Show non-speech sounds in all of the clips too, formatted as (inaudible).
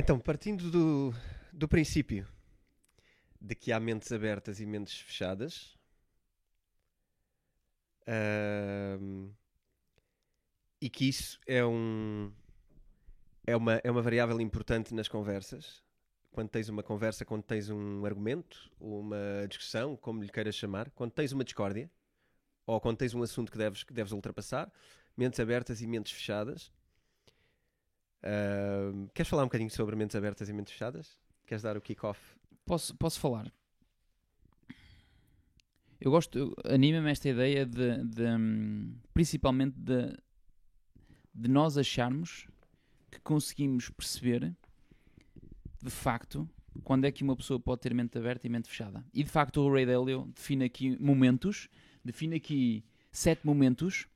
Então, partindo do, do princípio de que há mentes abertas e mentes fechadas, ahm, e que isso é um é uma, é uma variável importante nas conversas. Quando tens uma conversa, quando tens um argumento, uma discussão, como lhe queiras chamar, quando tens uma discórdia, ou quando tens um assunto que deves, que deves ultrapassar, mentes abertas e mentes fechadas. Queres falar um bocadinho sobre mentes abertas e mentes fechadas? Queres dar o kick-off? Posso, posso falar? Eu gosto, anima-me esta ideia de, de, hum, principalmente de, de nós acharmos que conseguimos perceber de facto quando é que uma pessoa pode ter mente aberta e mente fechada. E de facto o Ray Dalio define aqui momentos, define aqui sete momentos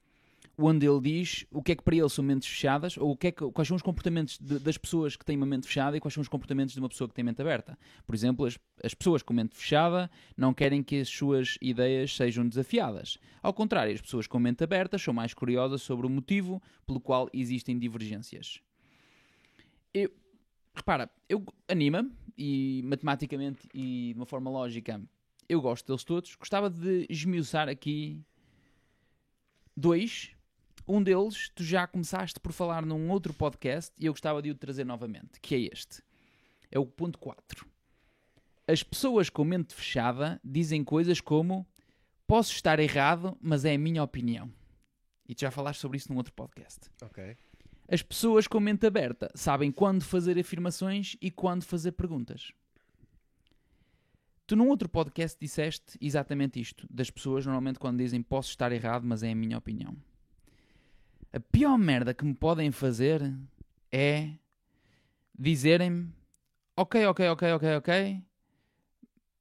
onde ele diz o que é que para ele são mentes fechadas ou o que é que, quais são os comportamentos de- das pessoas que têm uma mente fechada e quais são os comportamentos de uma pessoa que tem mente aberta. Por exemplo, as, as pessoas com mente fechada não querem que as suas ideias sejam desafiadas. Ao contrário, as pessoas com mente aberta são mais curiosas sobre o motivo pelo qual existem divergências. Eu, repara, eu anima-me e matematicamente e de uma forma lógica eu gosto deles todos. Gostava de esmiuçar aqui dois. Um deles, tu já começaste por falar num outro podcast e eu gostava de o trazer novamente, que é este. É o ponto 4. As pessoas com mente fechada dizem coisas como posso estar errado, mas é a minha opinião. E tu já falaste sobre isso num outro podcast. Ok. As pessoas com mente aberta sabem quando fazer afirmações e quando fazer perguntas. Tu num outro podcast disseste exatamente isto, das pessoas normalmente quando dizem posso estar errado, mas é a minha opinião. A pior merda que me podem fazer é dizerem-me ok, ok, ok, ok, ok,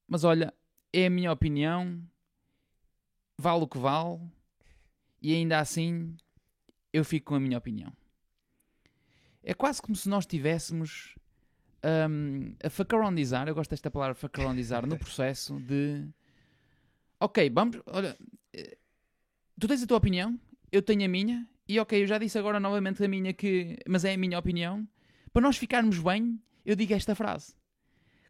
mas olha, é a minha opinião, vale o que vale, e ainda assim eu fico com a minha opinião. É quase como se nós tivéssemos hum, a facarondizar, eu gosto desta palavra facarondizar, no (laughs) processo de ok, vamos, olha, eh, tu tens a tua opinião, eu tenho a minha, e ok, eu já disse agora novamente a minha que, mas é a minha opinião, para nós ficarmos bem, eu digo esta frase.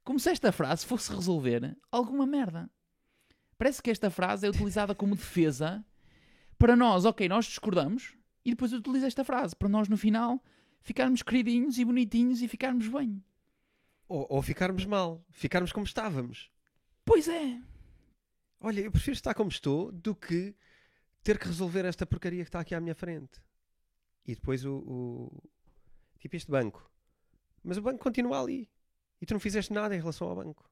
Como se esta frase fosse resolver alguma merda. Parece que esta frase é utilizada como defesa para nós, ok, nós discordamos, e depois utiliza esta frase, para nós no final ficarmos queridinhos e bonitinhos e ficarmos bem. Ou, ou ficarmos mal, ficarmos como estávamos. Pois é. Olha, eu prefiro estar como estou do que ter que resolver esta porcaria que está aqui à minha frente. E depois o. o- tipo este banco. Mas o banco continua ali. E tu não fizeste nada em relação ao banco.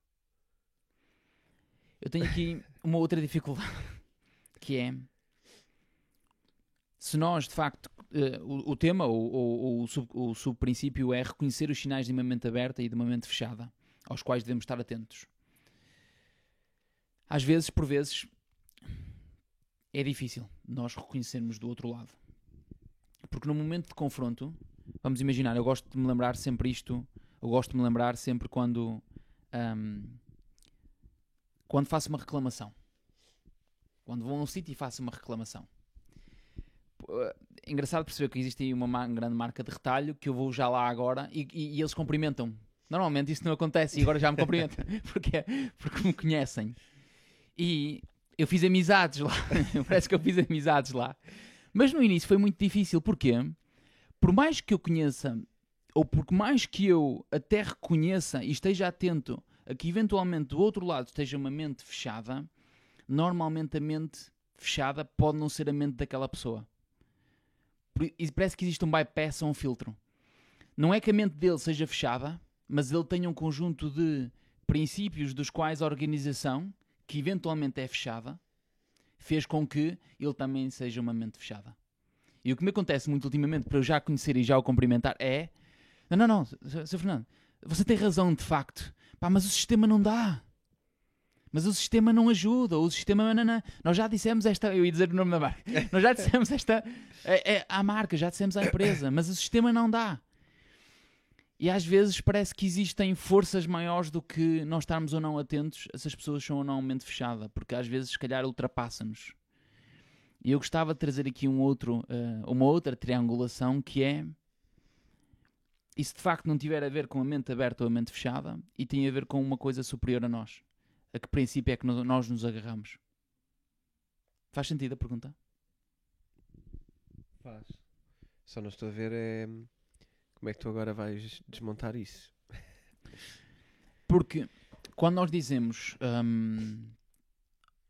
Eu tenho aqui uma outra dificuldade, (laughs) que é se nós de facto eh, o, o tema ou, o, o subprincípio é reconhecer os sinais de uma mente aberta e de uma mente fechada, aos quais devemos estar atentos. Às vezes, por vezes, é difícil nós reconhecermos do outro lado. Porque no momento de confronto, vamos imaginar, eu gosto de me lembrar sempre isto, eu gosto de me lembrar sempre quando ahm, quando faço uma reclamação. Quando vou a um sítio e faço uma reclamação. É engraçado perceber que existe aí uma ma- grande marca de retalho que eu vou já lá agora e, e- e eles cumprimentam. Normalmente isso não acontece e agora já me cumprimentam (laughs) porque, porque me conhecem. E eu fiz amizades lá. (laughs) Parece que eu fiz amizades lá. Mas no início foi muito difícil. Porquê? Por mais que eu conheça, ou por mais que eu até reconheça e esteja atento a que eventualmente do outro lado esteja uma mente fechada, normalmente a mente fechada pode não ser a mente daquela pessoa. E parece que existe um bypass ou um filtro. Não é que a mente dele seja fechada, mas ele tenha um conjunto de princípios dos quais a organização, que eventualmente é fechada, fez com que ele também seja uma mente fechada. E o que me acontece muito ultimamente, para eu já conhecer e já o cumprimentar, é: não, não, não, Sr. Fernando, você tem razão de facto, Pá, mas o sistema não dá. Mas o sistema não ajuda. O sistema. Não, não. Nós já dissemos esta. Eu ia dizer o nome da marca. Nós já dissemos esta. É, é, à marca, já dissemos à empresa. Mas o sistema não dá. E às vezes parece que existem forças maiores do que nós estarmos ou não atentos se as pessoas são ou não mente fechada. Porque às vezes, se calhar, ultrapassa-nos. E eu gostava de trazer aqui um outro, eh, uma outra triangulação que é. E se de facto não tiver a ver com a mente aberta ou a mente fechada, e tem a ver com uma coisa superior a nós, a que princípio é que nós nos agarramos? Faz sentido a pergunta? Faz. Só não estou a ver é, como é que tu agora vais desmontar isso. Porque quando nós dizemos, hum,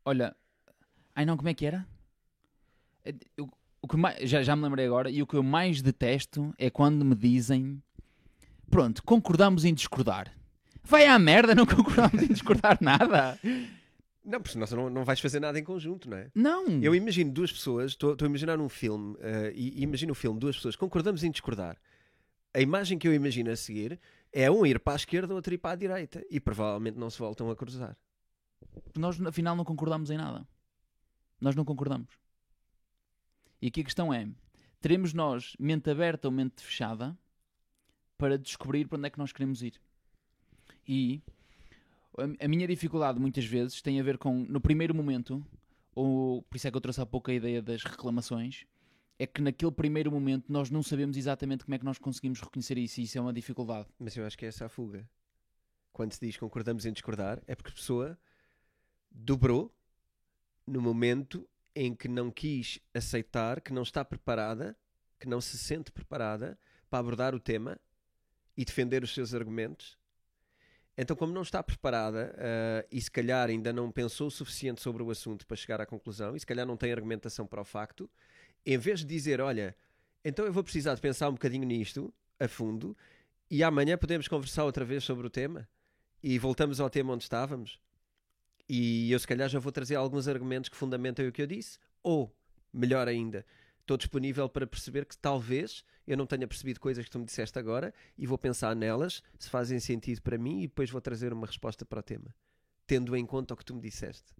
olha, ai não, como é que era? É, eu- o que mais- já, já me lembrei agora, e o que eu mais detesto é quando me dizem, pronto, concordamos em discordar. Vai à merda, não (laughs) concordamos em discordar nada. Não, porque senão não, não vais fazer nada em conjunto, não é? Não. Eu imagino duas pessoas, estou a imaginar um filme, eh, e, e imagino o filme, duas pessoas, concordamos em discordar. A imagem que eu imagino a seguir é um ir para a esquerda, outro ir para a direita. E provavelmente não se voltam a cruzar. Nós afinal não concordamos em nada. Nós não concordamos. E aqui a questão é: teremos nós mente aberta ou mente fechada para descobrir para onde é que nós queremos ir? E a, minha dificuldade muitas vezes tem a ver com, no primeiro momento, ou por isso é que eu trouxe há pouco a ideia das reclamações, é que naquele primeiro momento nós não sabemos exatamente como é que nós conseguimos reconhecer isso e isso é uma dificuldade. Mas eu acho que é essa a fuga. Quando se diz concordamos em discordar, é porque a pessoa dobrou no momento em que não quis aceitar, que não está preparada, que não se sente preparada para abordar o tema e defender os seus argumentos. Então, como não está preparada ah, e se calhar ainda não pensou o suficiente sobre o assunto para chegar à conclusão e se calhar não tem argumentação para o facto, em vez de dizer, olha, então eu vou precisar de pensar um bocadinho nisto, a fundo, e amanhã podemos conversar outra vez sobre o tema e voltamos ao tema onde estávamos. E eu, se calhar, já vou trazer alguns argumentos que fundamentem o que eu disse, ou, melhor ainda, estou disponível para perceber que talvez eu não tenha percebido coisas que tu me disseste agora e vou pensar nelas, se fazem sentido para mim, e depois vou trazer uma resposta para o tema, tendo em conta o que tu me disseste.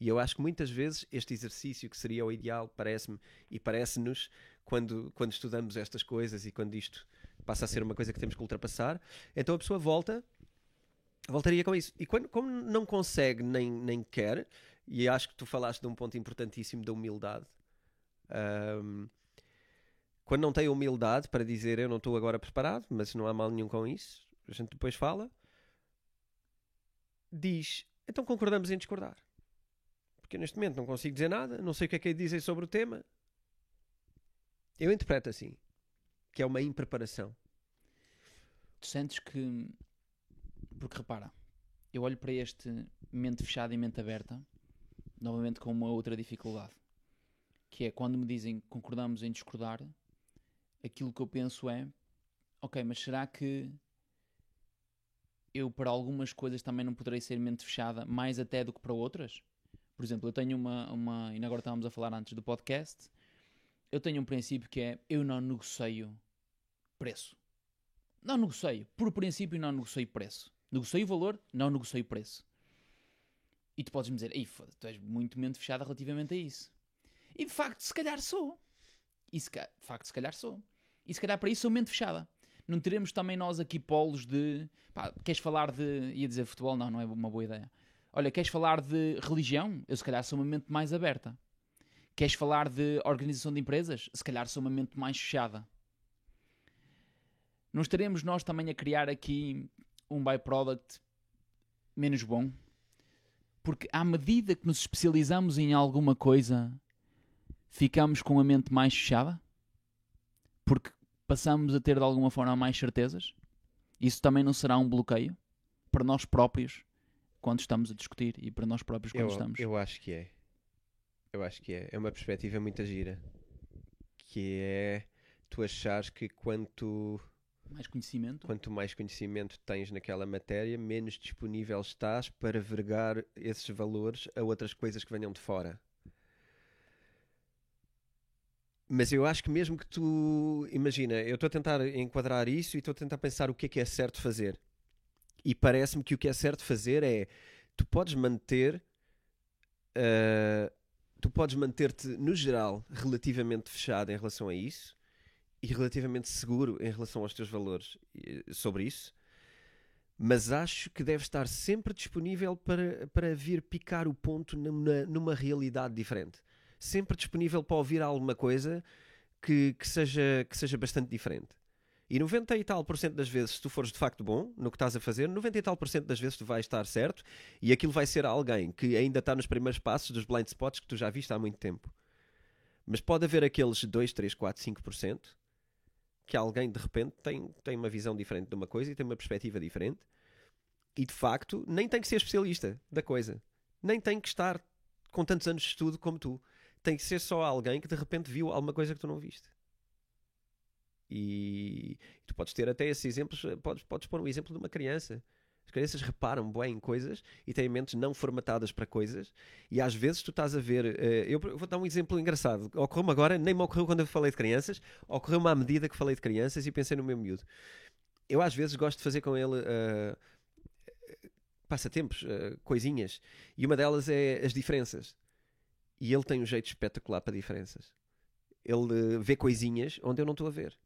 E eu acho que muitas vezes este exercício, que seria o ideal, parece-me e parece-nos, quando, quando estudamos estas coisas e quando isto passa a ser uma coisa que temos que ultrapassar, então a pessoa volta, voltaria com isso. E quando, como não consegue nem, nem quer, e acho que tu falaste de um ponto importantíssimo da humildade, ahm, quando não tem humildade para dizer eu não estou agora preparado, mas não há mal nenhum com isso, a gente depois fala, diz, então concordamos em discordar. Eu neste momento não consigo dizer nada, não sei o que é que é dizer sobre o tema. Eu interpreto assim, que é uma impreparação. Tu sentes que. Porque repara, eu olho para este mente fechada e mente aberta, novamente com uma outra dificuldade. Que é quando me dizem concordamos em discordar, aquilo que eu penso é: ok, mas será que eu para algumas coisas também não poderei ser mente fechada, mais até do que para outras? Por exemplo, eu tenho uma, uma. E agora estávamos a falar antes do podcast. Eu tenho um princípio que é: eu não negocio preço. Não negocio. Por princípio, não negocio preço. Negocio valor, não negocio preço. E tu podes me dizer: Ei, foda tu és muito mente fechada relativamente a isso. E de facto, se calhar sou. E se, de facto, se calhar sou. E se calhar para isso sou mente fechada. Não teremos também nós aqui polos de. Pá, queres falar de. ia dizer futebol? Não, não é uma boa ideia. Olha, queres falar de religião? Eu se calhar sou uma mente mais aberta. Queres falar de organização de empresas? Se calhar sou uma mente mais fechada. Não estaremos nós também a criar aqui um byproduct menos bom? Porque à medida que nos especializamos em alguma coisa, ficamos com a mente mais fechada? Porque passamos a ter de alguma forma mais certezas? Isso também não será um bloqueio para nós próprios quando estamos a discutir e para nós próprios quando Eu, estamos. eu acho que é. Eu acho que é. É uma perspectiva muito gira. Que é tu achares que quanto, Mais conhecimento? quanto mais conhecimento tens naquela matéria, menos disponível estás para vergar esses valores a outras coisas que venham de fora. Mas eu acho que mesmo que tu. Imagina, eu estou a tentar enquadrar isso e estou a tentar pensar o que é que é certo fazer. E parece-me que o que é certo fazer é. Tu podes manter. ah, tu podes manter-te, no geral, relativamente fechado em relação a isso e relativamente seguro em relação aos teus valores sobre isso. Mas acho que deve estar sempre disponível para, para vir picar o ponto numa, numa realidade diferente. Sempre disponível para ouvir alguma coisa que, que, seja, que seja bastante diferente. E 90 e tal por cento das vezes, se tu fores de facto bom no que estás a fazer, 90 e tal por cento das vezes tu vais estar certo e aquilo vai ser alguém que ainda está nos primeiros passos dos blind spots que tu já viste há muito tempo. Mas pode haver aqueles 2, 3, 4, 5% que alguém de repente tem, tem uma visão diferente de uma coisa e tem uma perspectiva diferente e de facto nem tem que ser especialista da coisa, nem tem que estar com tantos anos de estudo como tu. Tem que ser só alguém que de repente viu alguma coisa que tu não viste. E tu podes ter até esses exemplos, podes, podes pôr um exemplo de uma criança. As crianças reparam bem em coisas e têm mentes não formatadas para coisas. E às vezes tu estás a ver. Uh, eu vou dar um exemplo engraçado. Ocorreu-me agora, nem me ocorreu quando eu falei de crianças, ocorreu-me à medida que falei de crianças e pensei no meu miúdo. Eu às vezes gosto de fazer com ele. Uh, passatempos, uh, coisinhas, e uma delas é as diferenças. E ele tem um jeito espetacular para diferenças. Ele vê coisinhas onde eu não estou a ver.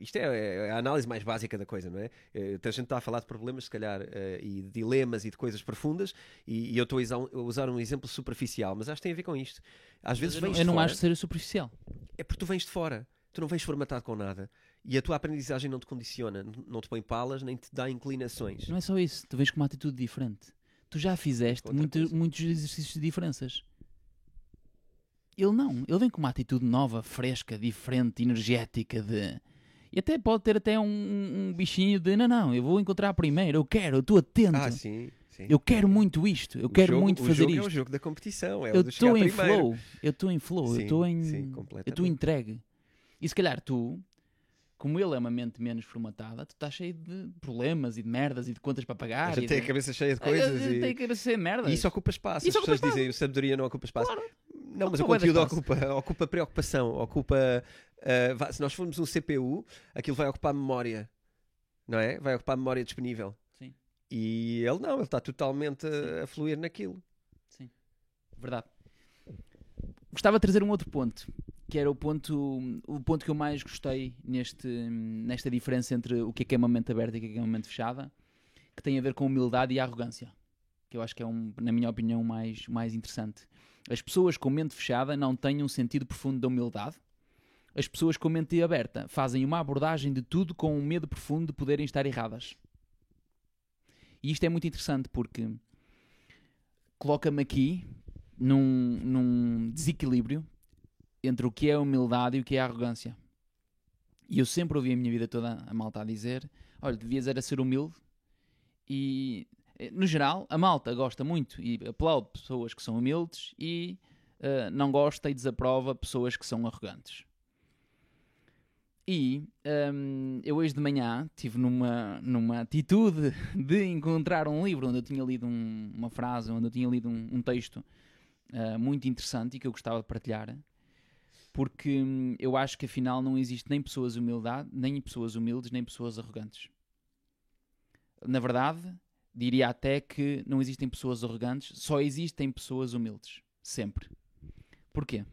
Isto é, é, a análise mais básica da coisa, não é? Uh, a gente está a falar de problemas, se calhar, e de dilemas e de coisas profundas, e, eu estou a usar um exemplo superficial, mas acho que tem a ver com isto. Às vezes não, eu não fora, acho que seja superficial. É porque tu vens de fora, tu não vens formatado com nada e a tua aprendizagem não te condiciona, não te põe palas, nem te dá inclinações. Não é só isso, tu vens com uma atitude diferente. Tu já fizeste muito, muitos exercícios de diferenças. Ele não, ele vem com uma atitude nova, fresca, diferente, energética de. E até pode ter até um, um bichinho de não, não, eu vou encontrar primeiro, eu quero, eu estou atento. Ah, sim, sim. Eu quero muito isto, eu o quero jogo, muito fazer o isto. É o jogo da competição, é eu estou em primeiro. flow, eu estou em flow, Sim, eu estou em. sim, eu estou entregue. E se calhar tu, como ele é uma mente menos formatada, tu estás cheio de problemas e de merdas e de contas para pagar. A gente tem a cabeça cheia de coisas Ah, e, Tem a cabeça cheia de merdas. e isso ocupa espaço. Isso As pessoas ocupa dizem que sabedoria não ocupa espaço. Claro. Não, mas o conteúdo ocupa, ocupa preocupação, ocupa. vá- se nós formos um CPU, aquilo vai ocupar memória, não é? Vai ocupar memória disponível. Sim. E ele não, ele está totalmente Sim. a, a fluir naquilo. Verdade. Gostava de trazer um outro ponto, que era o ponto, o ponto que eu mais gostei neste, nesta diferença entre o que é que é uma mente aberta e o que é que é uma mente fechada, que tem a ver com humildade e arrogância. Que eu acho que é, um, na minha opinião, mais, o mais interessante. As pessoas com mente fechada não têm um sentido profundo da humildade. As pessoas com mente aberta fazem uma abordagem de tudo com um medo profundo de poderem estar erradas. E isto é muito interessante porque coloca-me aqui num, num desequilíbrio entre o que é humildade e o que é arrogância. E eu sempre ouvi a minha vida toda a malta a dizer: olha, devias era ser humilde. E, no geral, a malta gosta muito e aplaude pessoas que são humildes e eh, não gosta e desaprova pessoas que são arrogantes. E hum, eu hoje de manhã estive numa, numa atitude (laughs) de encontrar um livro onde eu tinha lido um- uma frase, onde eu tinha lido um, um texto ah, muito interessante e que eu gostava de partilhar, porque hum, eu acho que afinal não existe nem pessoas humildade, nem pessoas humildes, nem pessoas arrogantes. Na verdade, diria até que não existem pessoas arrogantes, só existem pessoas humildes. Sempre. Porquê?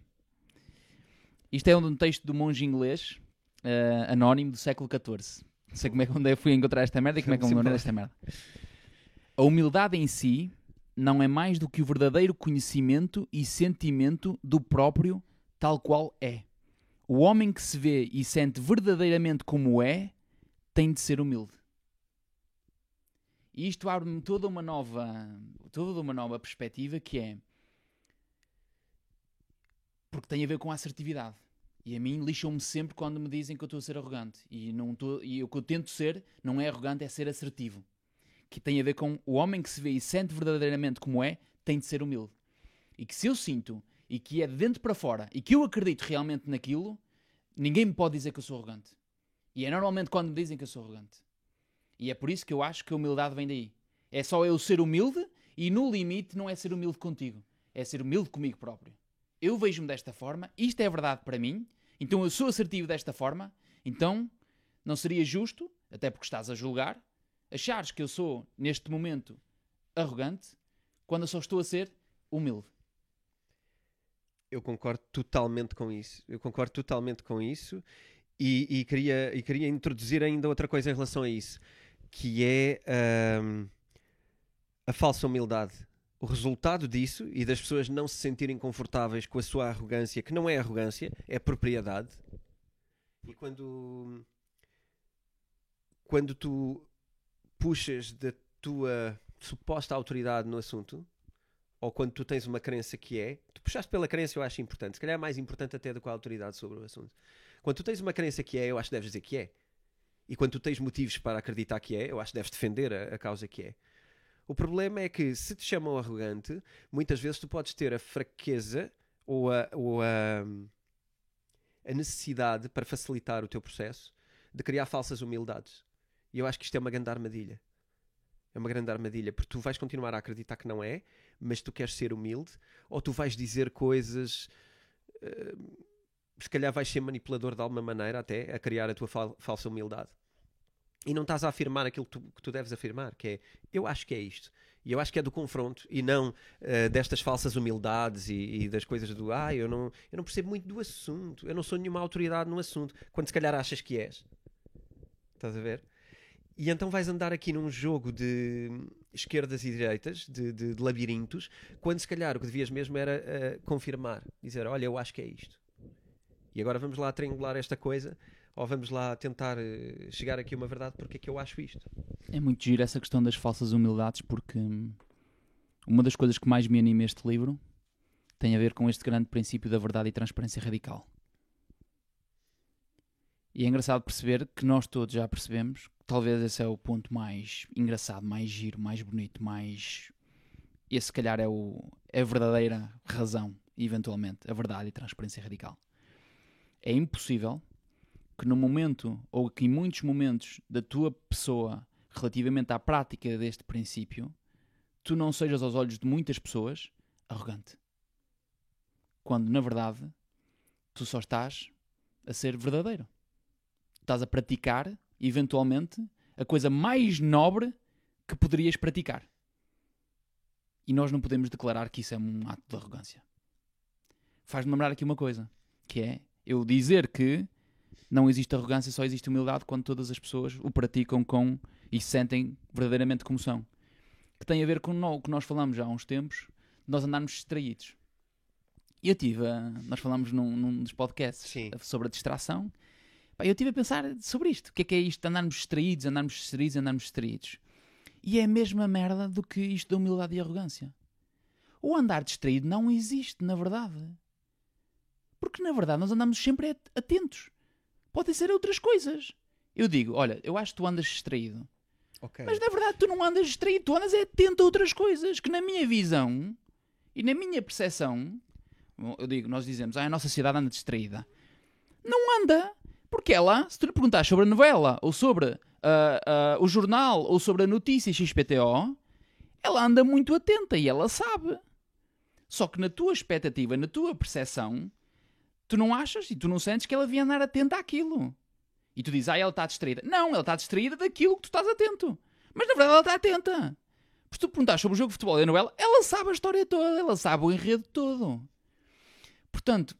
Isto é um texto do monge inglês, ah, anónimo, do século XIV. Não sei como é que onde eu fui encontrar esta merda e como é que eu me lembrei desta merda. A humildade em si não é mais do que o verdadeiro conhecimento e sentimento do próprio tal qual é. O homem que se vê e sente verdadeiramente como é tem de ser humilde. E isto abre-me toda uma nova, toda uma nova perspectiva que é porque tem a ver com a assertividade. E a mim lixam-me sempre quando me dizem que eu estou a ser arrogante. E, não estou, e o que eu tento ser não é arrogante, é ser assertivo. Que tem a ver com o homem que se vê e sente verdadeiramente como é, tem de ser humilde. E que se eu sinto e que é de dentro para fora e que eu acredito realmente naquilo, ninguém me pode dizer que eu sou arrogante. E é normalmente quando me dizem que eu sou arrogante. E é por isso que eu acho que a humildade vem daí. É só eu ser humilde e no limite não é ser humilde contigo, é ser humilde comigo próprio. Eu vejo-me desta forma, isto é verdade para mim, então eu sou assertivo desta forma, então não seria justo, até porque estás a julgar, achares que eu sou, neste momento, arrogante, quando eu só estou a ser humilde. Eu concordo totalmente com isso. Eu concordo totalmente com isso e, e queria, e queria introduzir ainda outra coisa em relação a isso, que é ahm, a falsa humildade. O resultado disso e das pessoas não se sentirem confortáveis com a sua arrogância, que não é arrogância, é propriedade. E quando, quando tu puxas da tua suposta autoridade no assunto, ou quando tu tens uma crença que é, tu puxaste pela crença, eu acho importante, se calhar é mais importante até do que a autoridade sobre o assunto. Quando tu tens uma crença que é, eu acho que deves dizer que é. E quando tu tens motivos para acreditar que é, eu acho que deves defender a, a causa que é. O problema é que se te chamam arrogante, muitas vezes tu podes ter a fraqueza ou a, ou a, a necessidade para facilitar o teu processo de criar falsas humildades. E eu acho que isto é uma grande armadilha. É uma grande armadilha, porque tu vais continuar a acreditar que não é, mas tu queres ser humilde, ou tu vais dizer coisas. Uh, se calhar vais ser manipulador de alguma maneira, até a criar a tua fal falsa humildade. E não estás a afirmar aquilo que tu, que tu, deves afirmar, que é eu acho que é isto. E eu acho que é do confronto e não uh, destas falsas humildades e, e, das coisas do ah, eu não, eu não percebo muito do assunto, eu não sou nenhuma autoridade no assunto, quando se calhar achas que és. Estás a ver? E então vais andar aqui num jogo de esquerdas e direitas, de, de, de labirintos, quando se calhar o que devias mesmo era uh, confirmar, dizer: Olha, eu acho que é isto. E agora vamos lá triangular esta coisa, ou vamos lá tentar uh, chegar aqui a uma verdade porque é que eu acho isto. É muito giro essa questão das falsas humildades, porque uma das coisas que mais me anima este livro tem a ver com este grande princípio da verdade e transparência radical. E é engraçado perceber que nós todos já percebemos, talvez esse é o ponto mais engraçado, mais giro, mais bonito, mais. Esse, se calhar, é, o, é a verdadeira razão, eventualmente, a verdade e transparência radical. É impossível que no momento, ou que em muitos momentos da tua pessoa, relativamente à prática deste princípio, tu não sejas aos olhos de muitas pessoas arrogante. Quando, na verdade, tu só estás a ser verdadeiro estás a praticar, eventualmente, a coisa mais nobre que poderias praticar. E nós não podemos declarar que isso é um ato de arrogância. Faz-me lembrar aqui uma coisa, que é eu dizer que não existe arrogância, só existe humildade quando todas as pessoas o praticam com e sentem verdadeiramente como são. Que tem a ver com o que nós falamos já há uns tempos, nós andarmos distraídos. Eu tive, nós falamos num, num dos podcasts Sim. sobre a distração Pá, eu estive a pensar sobre isto. O que é que é isto? Andarmos distraídos, andarmos distraídos, andarmos distraídos. E é a mesma merda do que isto da humildade e arrogância. O andar distraído não existe, na verdade. Porque, na verdade, nós andamos sempre atentos. Podem ser outras coisas. Eu digo, olha, eu acho que tu andas distraído. Okay. Mas, na verdade, tu não andas distraído. Tu andas é atento a outras coisas. Que, na minha visão e na minha percepção, eu digo, nós dizemos, ah, a nossa sociedade anda distraída. Não anda. Porque ela, se tu lhe perguntares sobre a novela, ou sobre uh, uh, o jornal, ou sobre a notícia XPTO, ela anda muito atenta e ela sabe. Só que na tua expectativa, na tua percepção, tu não achas e tu não sentes que ela devia andar atenta àquilo. E tu dizes, ah, ela está distraída. Não, ela está distraída daquilo que tu estás atento. Mas na verdade ela está atenta. Porque tu perguntares sobre o jogo de futebol e a novela, ela sabe a história toda, ela sabe o enredo todo. Portanto,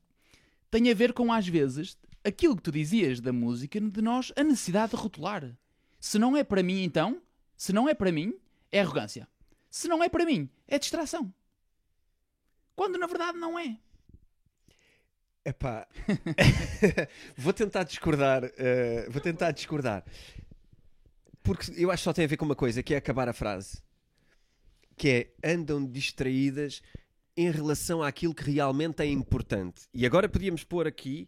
tem a ver com, às vezes, aquilo que tu dizias da música, de nós, a necessidade de rotular. Se não é para mim, então, se não é para mim, é arrogância. Se não é para mim, é distração. Quando na verdade não é. Epá, (laughs) vou tentar discordar. Uh, vou tentar discordar. Porque eu acho que só tem a ver com uma coisa, que é acabar a frase. Que é, andam distraídas em relação àquilo que realmente é importante. E agora podíamos pôr aqui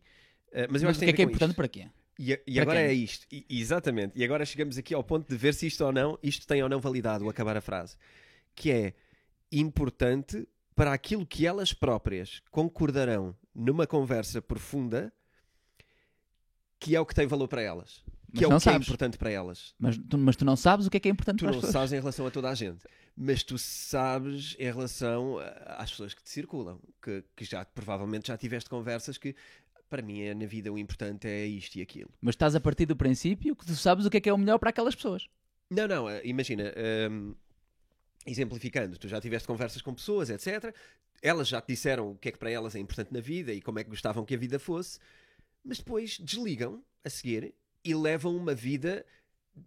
Uh, mas eu mas acho que, que é, que é importante isto. para quê? E, e agora quem? é isto, e, exatamente. E agora chegamos aqui ao ponto de ver se isto ou não, isto tem ou não validado, o acabar a frase. Que é importante para aquilo que elas próprias concordarão numa conversa profunda, que é o que tem valor para elas. Que mas é o que é sabes. é importante para elas. Mas tu, mas tu não sabes o que é que é importante tu para. Tu não sabes em relação a toda a gente. Mas tu sabes em relação às pessoas que te circulam. Que, que já provavelmente já tiveste conversas que para mim é, na vida o importante é isto e aquilo. Mas estás a partir do princípio que tu sabes o que é que é o melhor para aquelas pessoas. Não, não, eh, imagina, um, exemplificando, tu já tiveste conversas com pessoas, etc. Elas já te disseram o que é que para elas é importante na vida e como é que gostavam que a vida fosse, mas depois desligam a seguir e levam uma vida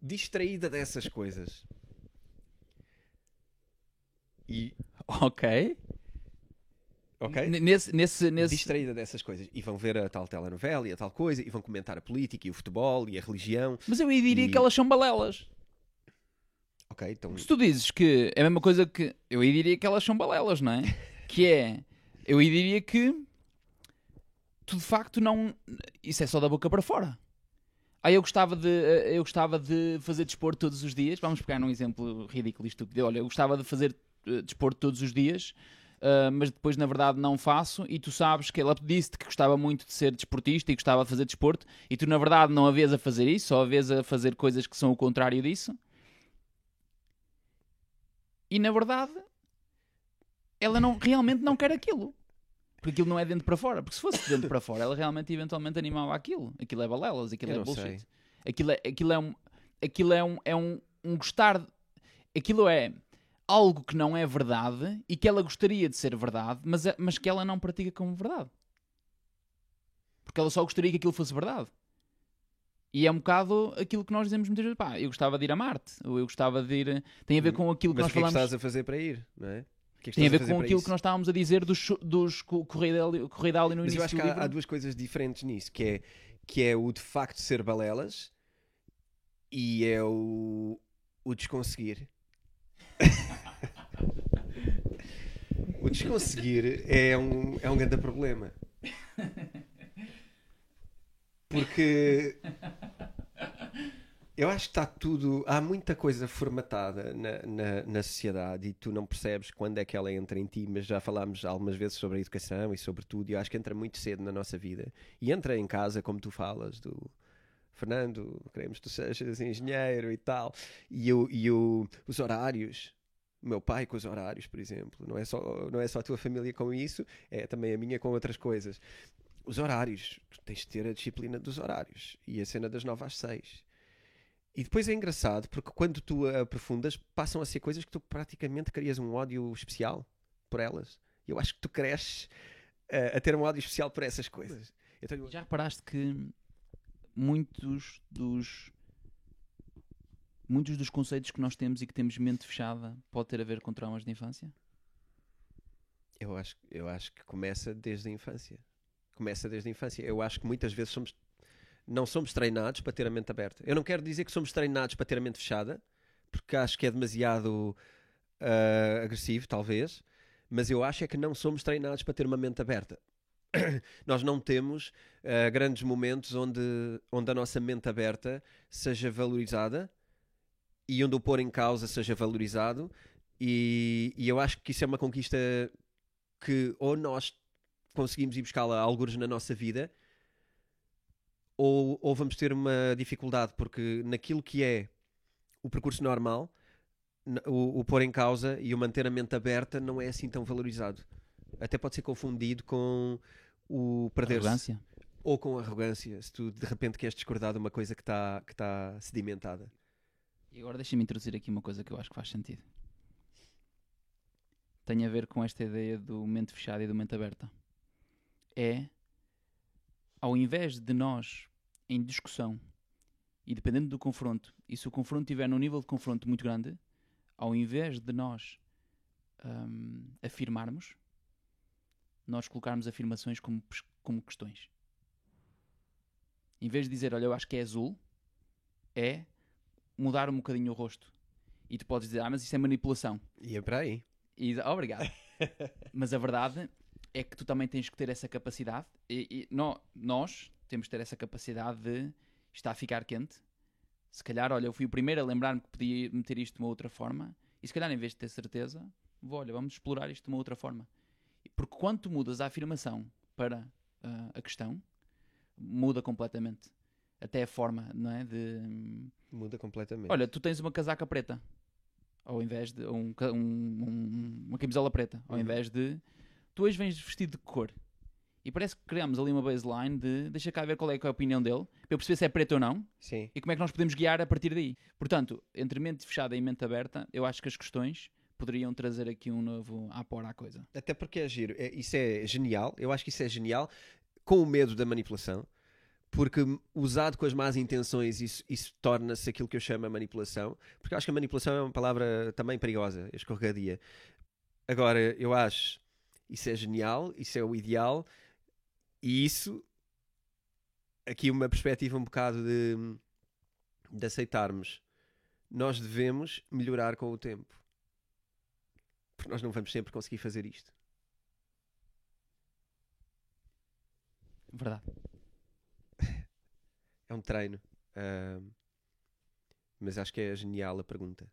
distraída dessas coisas. E. Ok. ok? Nesse, nesse, nesse... Distraída dessas coisas. E vão ver a tal telenovela e a tal coisa, e vão comentar a política e o futebol e a religião. Mas eu diria E- que elas são balelas. Ok, então. Se tu dizes que é a mesma coisa que. Eu aí diria que elas são balelas, não é? (laughs) Que é. Eu aí diria que. Tu de facto não. Isso é só da boca para fora. Ah, eu gostava de, eu gostava de fazer desporto todos os dias. Vamos pegar num exemplo ridículo e estúpido. Olha, eu gostava de fazer eh, desporto todos os dias, ah, mas depois na verdade não faço. E tu sabes que ela disse-te que gostava muito de ser desportista e gostava de fazer desporto, e tu na verdade não a vês a fazer isso, só a vês a fazer coisas que são o contrário disso. E na verdade, ela não, realmente não quer aquilo. Porque aquilo não é dentro para fora. Porque se fosse de dentro para fora, ela realmente eventualmente animava aquilo. Aquilo é balelas, aquilo Eu é bullshit. sei. Aquilo é, aquilo é um. Aquilo é um, é um, um gostar. Aquilo é algo que não é verdade e que ela gostaria de ser verdade, mas, é- mas que ela não pratica como verdade. Porque ela só gostaria que aquilo fosse verdade. E é um bocado aquilo que nós dizemos muitas vezes. Pá, eu gostava de ir a Marte. Ou eu gostava de ir. Tem a ver com aquilo que Mas nós o que é que falamos. estás a fazer para ir? Não é? O que é que Tem a ver fazer com aquilo isso? que nós estávamos a dizer dos, dos co- corrida, corrida ali no Mas início eu acho que há, há duas coisas diferentes nisso, que é, que é o de facto ser balelas e é o, o desconseguir. (laughs) o desconseguir é um, é um grande problema. Porque eu acho que está tudo. Há muita coisa formatada na, na, na sociedade e tu não percebes quando é que ela entra em ti, mas já falámos algumas vezes sobre a educação e sobre tudo, e eu acho que entra muito cedo na nossa vida. E entra em casa, como tu falas, do Fernando, queremos que tu sejas engenheiro e tal, e, o, e o, os horários. O meu pai com os horários, por exemplo, não é, só, não é só a tua família com isso, é também a minha com outras coisas. Os horários, tu tens de ter a disciplina dos horários e a cena das 9 às 6. E depois é engraçado porque quando tu aprofundas, passam a ser coisas que tu praticamente crias um ódio especial por elas. Eu acho que tu cresces eh, a ter um ódio especial por essas coisas. Eu- Já reparaste que muitos dos muitos dos conceitos que nós temos e que temos mente fechada pode ter a ver com traumas de infância? eu, acho, eu acho que começa desde a infância. Começa desde a infância. Eu acho que muitas vezes somos, não somos treinados para ter a mente aberta. Eu não quero dizer que somos treinados para ter a mente fechada, porque acho que é demasiado ah, agressivo, talvez. Mas eu acho é que não somos treinados para ter uma mente aberta. (coughs) Nós não temos ah, grandes momentos onde, onde a nossa mente aberta seja valorizada e onde o pôr em causa seja valorizado. E, e eu acho que isso é uma conquista que ou nós conseguimos ir buscá-la a algures na nossa vida ou, ou vamos ter uma dificuldade, porque naquilo que é o percurso normal, o, o pôr em causa e o manter a mente aberta não é assim tão valorizado. Até pode ser confundido com o perder-se Arrogância? ou com arrogância, se tu de repente queres discordar de uma coisa que está que tá sedimentada. E agora deixa-me introduzir aqui uma coisa que eu acho que faz sentido. Tem a ver com esta ideia do mente fechada e do mente aberta. É, ao invés de nós, em discussão, e dependendo do confronto, e se o confronto estiver num nível de confronto muito grande, ao invés de nós hum, afirmarmos, nós colocarmos afirmações como, como questões. Em vez de dizer, olha, eu acho que é azul, é mudar um bocadinho o rosto. E tu podes dizer, ah, mas isso é manipulação. E é para aí. E diz, obrigado. (laughs) mas a verdade é que tu também tens que ter essa capacidade. E, e nó- nós temos que ter essa capacidade de está a ficar quente. Se calhar, olha, eu fui o primeiro a lembrar-me que podia meter isto de uma outra forma. E se calhar, em vez de ter certeza, vou, olha, vamos explorar isto de uma outra forma. Porque quando tu mudas a afirmação para ah, a questão, muda completamente. Até a forma, não é? De. Muda completamente. Olha, tu tens uma casaca preta ao invés de um, um- um- uma camisola preta, ao Uhum. invés de tu hoje vens vestido de cor. E parece que criamos ali uma baseline de deixa cá ver qual é, que é a opinião dele, para eu perceber se é preto ou não Sim. e como é que nós podemos guiar a partir daí. Portanto, entre mente fechada e mente aberta, eu acho que as questões poderiam trazer aqui um novo apor à coisa. Até porque é giro. É- isso é genial. Eu acho que isso é genial com o medo da manipulação. Porque usado com as más intenções, isso, isso torna-se aquilo que eu chamo a manipulação. Porque eu acho que a manipulação é uma palavra também perigosa, escorregadia. Agora, eu acho Isso é genial, isso é o ideal, e isso, aqui uma perspectiva um bocado de, de aceitarmos. Nós devemos melhorar com o tempo. Porque nós não vamos sempre conseguir fazer isto. Verdade. (laughs) É um treino. Ahm, mas acho que é genial a pergunta.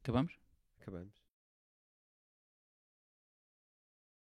Acabamos? Acabamos.